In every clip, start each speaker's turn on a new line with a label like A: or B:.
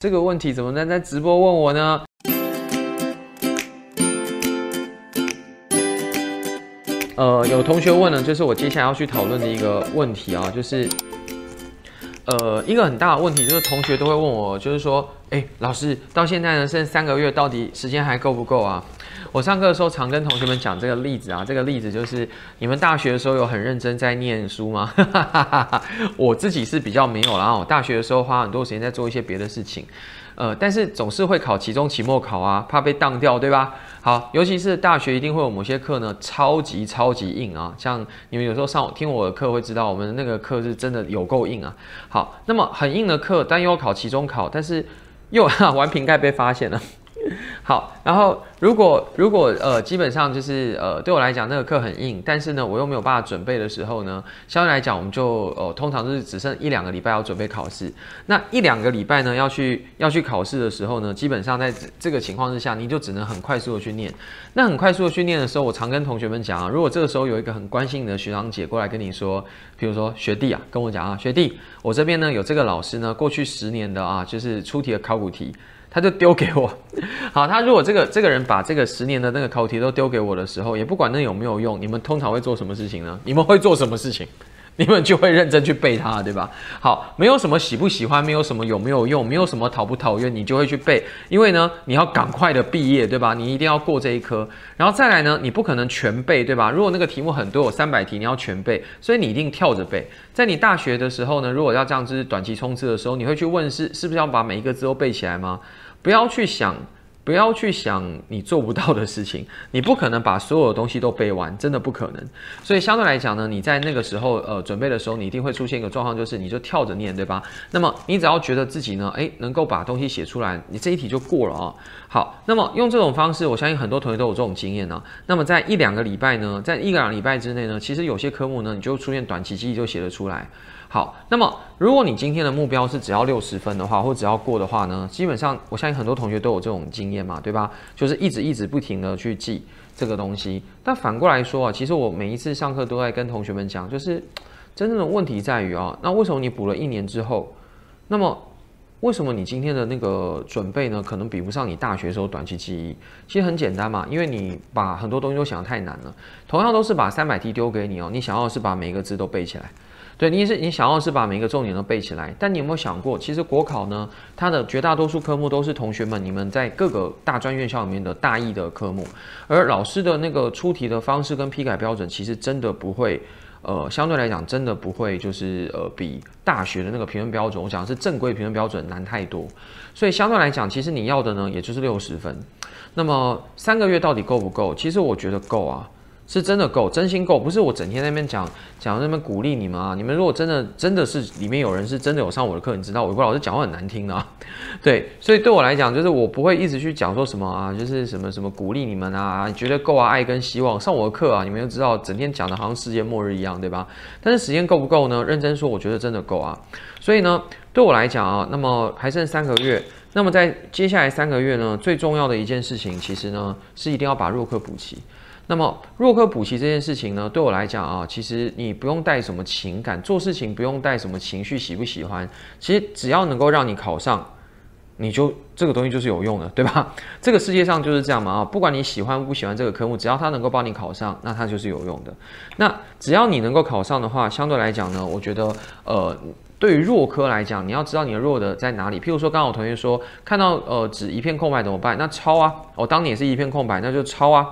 A: 这个问题怎么能在直播问我呢？呃，有同学问呢，就是我接下来要去讨论的一个问题啊，就是，呃，一个很大的问题就是同学都会问我，就是说，哎，老师，到现在呢剩三个月，到底时间还够不够啊？我上课的时候常跟同学们讲这个例子啊，这个例子就是你们大学的时候有很认真在念书吗？我自己是比较没有啦，我大学的时候花很多时间在做一些别的事情，呃，但是总是会考期中、期末考啊，怕被当掉，对吧？好，尤其是大学一定会有某些课呢，超级超级硬啊，像你们有时候上听我的课会知道，我们那个课是真的有够硬啊。好，那么很硬的课，但又要考期中考，但是又玩瓶盖被发现了。好，然后如果如果呃，基本上就是呃，对我来讲那个课很硬，但是呢，我又没有办法准备的时候呢，相对来讲，我们就呃，通常是只剩一两个礼拜要准备考试。那一两个礼拜呢，要去要去考试的时候呢，基本上在这个情况之下，你就只能很快速的去念。那很快速的去念的时候，我常跟同学们讲啊，如果这个时候有一个很关心你的学长姐过来跟你说，比如说学弟啊，跟我讲啊，学弟，我这边呢有这个老师呢，过去十年的啊，就是出题的考古题。他就丢给我，好，他如果这个这个人把这个十年的那个考题都丢给我的时候，也不管那有没有用，你们通常会做什么事情呢？你们会做什么事情？你们就会认真去背它，对吧？好，没有什么喜不喜欢，没有什么有没有用，没有什么讨不讨厌，你就会去背，因为呢，你要赶快的毕业，对吧？你一定要过这一科，然后再来呢，你不可能全背，对吧？如果那个题目很多，有三百题，你要全背，所以你一定跳着背。在你大学的时候呢，如果要这样子短期冲刺的时候，你会去问是是不是要把每一个字都背起来吗？不要去想，不要去想你做不到的事情，你不可能把所有的东西都背完，真的不可能。所以相对来讲呢，你在那个时候呃准备的时候，你一定会出现一个状况，就是你就跳着念，对吧？那么你只要觉得自己呢，诶能够把东西写出来，你这一题就过了啊。好，那么用这种方式，我相信很多同学都有这种经验呢。那么在一两个礼拜呢，在一两个礼拜之内呢，其实有些科目呢，你就出现短期记忆就写得出来。好，那么如果你今天的目标是只要六十分的话，或只要过的话呢，基本上我相信很多同学都有这种经验嘛，对吧？就是一直一直不停的去记这个东西。但反过来说啊，其实我每一次上课都在跟同学们讲，就是真正的问题在于啊，那为什么你补了一年之后，那么为什么你今天的那个准备呢，可能比不上你大学时候短期记忆？其实很简单嘛，因为你把很多东西都想得太难了。同样都是把三百题丢给你哦，你想要是把每一个字都背起来。对，你是你想要是把每一个重点都背起来，但你有没有想过，其实国考呢，它的绝大多数科目都是同学们你们在各个大专院校里面的大一的科目，而老师的那个出题的方式跟批改标准，其实真的不会，呃，相对来讲真的不会，就是呃比大学的那个评分标准，我讲的是正规评分标准难太多，所以相对来讲，其实你要的呢，也就是六十分。那么三个月到底够不够？其实我觉得够啊。是真的够，真心够，不是我整天在那边讲讲那边鼓励你们啊！你们如果真的真的是里面有人是真的有上我的课，你知道，伟国老师讲话很难听的啊。对，所以对我来讲，就是我不会一直去讲说什么啊，就是什么什么鼓励你们啊，觉得够啊，爱跟希望上我的课啊，你们就知道整天讲的好像世界末日一样，对吧？但是时间够不够呢？认真说，我觉得真的够啊。所以呢，对我来讲啊，那么还剩三个月，那么在接下来三个月呢，最重要的一件事情，其实呢是一定要把弱课补齐。那么弱科补齐这件事情呢，对我来讲啊，其实你不用带什么情感，做事情不用带什么情绪，喜不喜欢，其实只要能够让你考上，你就这个东西就是有用的，对吧？这个世界上就是这样嘛啊，不管你喜欢不喜欢这个科目，只要它能够帮你考上，那它就是有用的。那只要你能够考上的话，相对来讲呢，我觉得呃，对于弱科来讲，你要知道你的弱的在哪里。譬如说，刚刚我同学说看到呃纸一片空白怎么办？那抄啊，我当年也是一片空白，那就抄啊。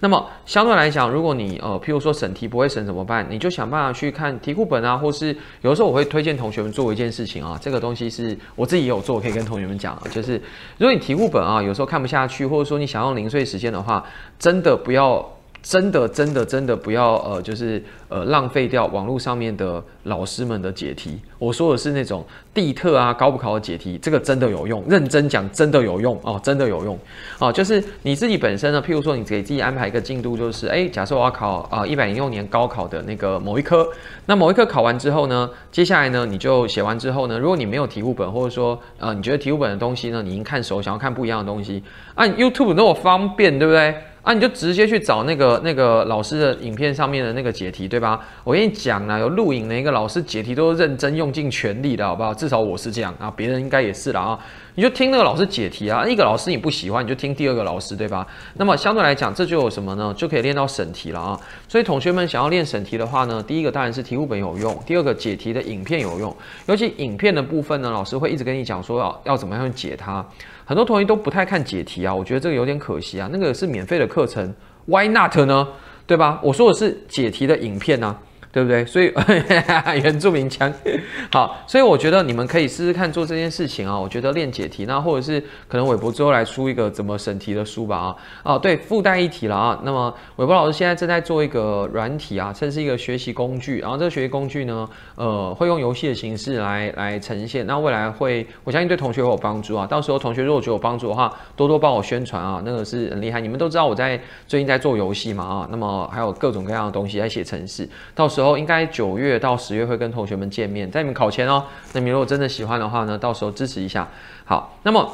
A: 那么相对来讲，如果你呃，譬如说审题不会审怎么办？你就想办法去看题库本啊，或是有的时候我会推荐同学们做一件事情啊，这个东西是我自己也有做，可以跟同学们讲啊，就是如果你题库本啊，有时候看不下去，或者说你想用零碎时间的话，真的不要。真的，真的，真的不要呃，就是呃，浪费掉网络上面的老师们的解题。我说的是那种地特啊、高不考的解题，这个真的有用。认真讲，真的有用哦，真的有用哦。就是你自己本身呢，譬如说你给自己安排一个进度，就是哎，假设我要考啊一百零六年高考的那个某一科，那某一科考完之后呢，接下来呢你就写完之后呢，如果你没有题库本，或者说呃你觉得题库本的东西呢你已经看熟，想要看不一样的东西，按 YouTube 那么方便，对不对？啊，你就直接去找那个那个老师的影片上面的那个解题，对吧？我跟你讲啊，有录影的一个老师解题都是认真用尽全力的，好不好？至少我是这样啊，别人应该也是了啊。你就听那个老师解题啊，一个老师你不喜欢，你就听第二个老师，对吧？那么相对来讲，这就有什么呢？就可以练到审题了啊。所以同学们想要练审题的话呢，第一个当然是题库本有用，第二个解题的影片有用。尤其影片的部分呢，老师会一直跟你讲说要要怎么样去解它。很多同学都不太看解题啊，我觉得这个有点可惜啊。那个是免费的课程，Why not 呢？对吧？我说的是解题的影片呢。对不对？所以 原住民腔，好，所以我觉得你们可以试试看做这件事情啊。我觉得练解题，那或者是可能韦博之后来出一个怎么审题的书吧啊。哦，对，附带一题了啊。那么韦博老师现在正在做一个软体啊，这是一个学习工具。然后这个学习工具呢，呃，会用游戏的形式来来呈现。那未来会，我相信对同学会有帮助啊。到时候同学如果觉得有帮助的话，多多帮我宣传啊，那个是很厉害。你们都知道我在最近在做游戏嘛啊。那么还有各种各样的东西在写程式，到时候。时候应该九月到十月会跟同学们见面，在你们考前哦。那你如果真的喜欢的话呢，到时候支持一下。好，那么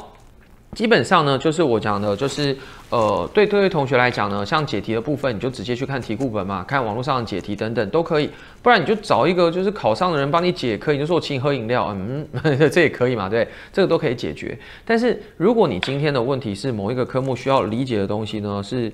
A: 基本上呢，就是我讲的，就是呃，对各位同学来讲呢，像解题的部分，你就直接去看题库本嘛，看网络上的解题等等都可以。不然你就找一个就是考上的人帮你解，可以就说我请你喝饮料，嗯，这也可以嘛，对，这个都可以解决。但是如果你今天的问题是某一个科目需要理解的东西呢，是。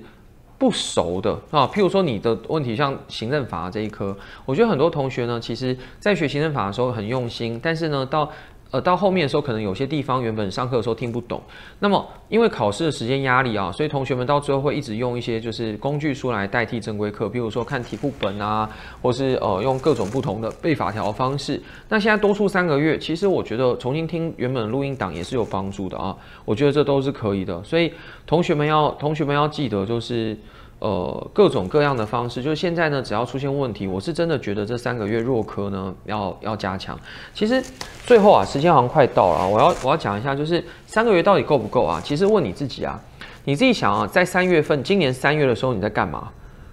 A: 不熟的啊，譬如说你的问题像行政法这一科，我觉得很多同学呢，其实在学行政法的时候很用心，但是呢，到呃到后面的时候，可能有些地方原本上课的时候听不懂。那么因为考试的时间压力啊，所以同学们到最后会一直用一些就是工具书来代替正规课，比如说看题库本啊，或是呃用各种不同的背法条方式。那现在多出三个月，其实我觉得重新听原本录音档也是有帮助的啊，我觉得这都是可以的。所以同学们要同学们要记得就是。呃，各种各样的方式，就是现在呢，只要出现问题，我是真的觉得这三个月弱科呢要要加强。其实最后啊，时间好像快到了，我要我要讲一下，就是三个月到底够不够啊？其实问你自己啊，你自己想啊，在三月份，今年三月的时候你在干嘛？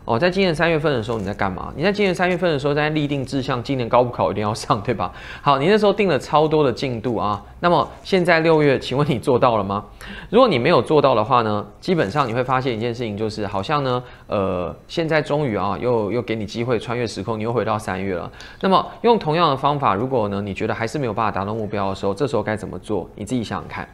A: 哦，在今年三月份的时候你在干嘛？你在今年三月份的时候在立定志向，今年高考一定要上，对吧？好，你那时候定了超多的进度啊。那么现在六月，请问你做到了吗？如果你没有做到的话呢，基本上你会发现一件事情，就是好像呢，呃，现在终于啊，又又给你机会穿越时空，你又回到三月了。那么用同样的方法，如果呢你觉得还是没有办法达到目标的时候，这时候该怎么做？你自己想想看。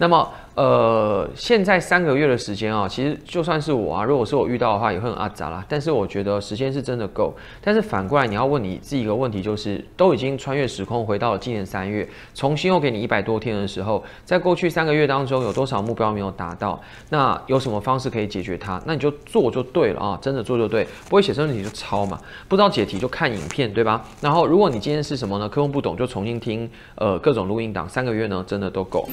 A: 那么，呃，现在三个月的时间啊，其实就算是我啊，如果是我遇到的话，也会很阿杂啦。但是我觉得时间是真的够。但是反过来，你要问你自己一个问题，就是都已经穿越时空回到了今年三月，重新又给你一百多天的时候，在过去三个月当中，有多少目标没有达到？那有什么方式可以解决它？那你就做就对了啊，真的做就对，不会写生问题就抄嘛，不知道解题就看影片，对吧？然后如果你今天是什么呢？科目不懂就重新听，呃，各种录音档，三个月呢，真的都够。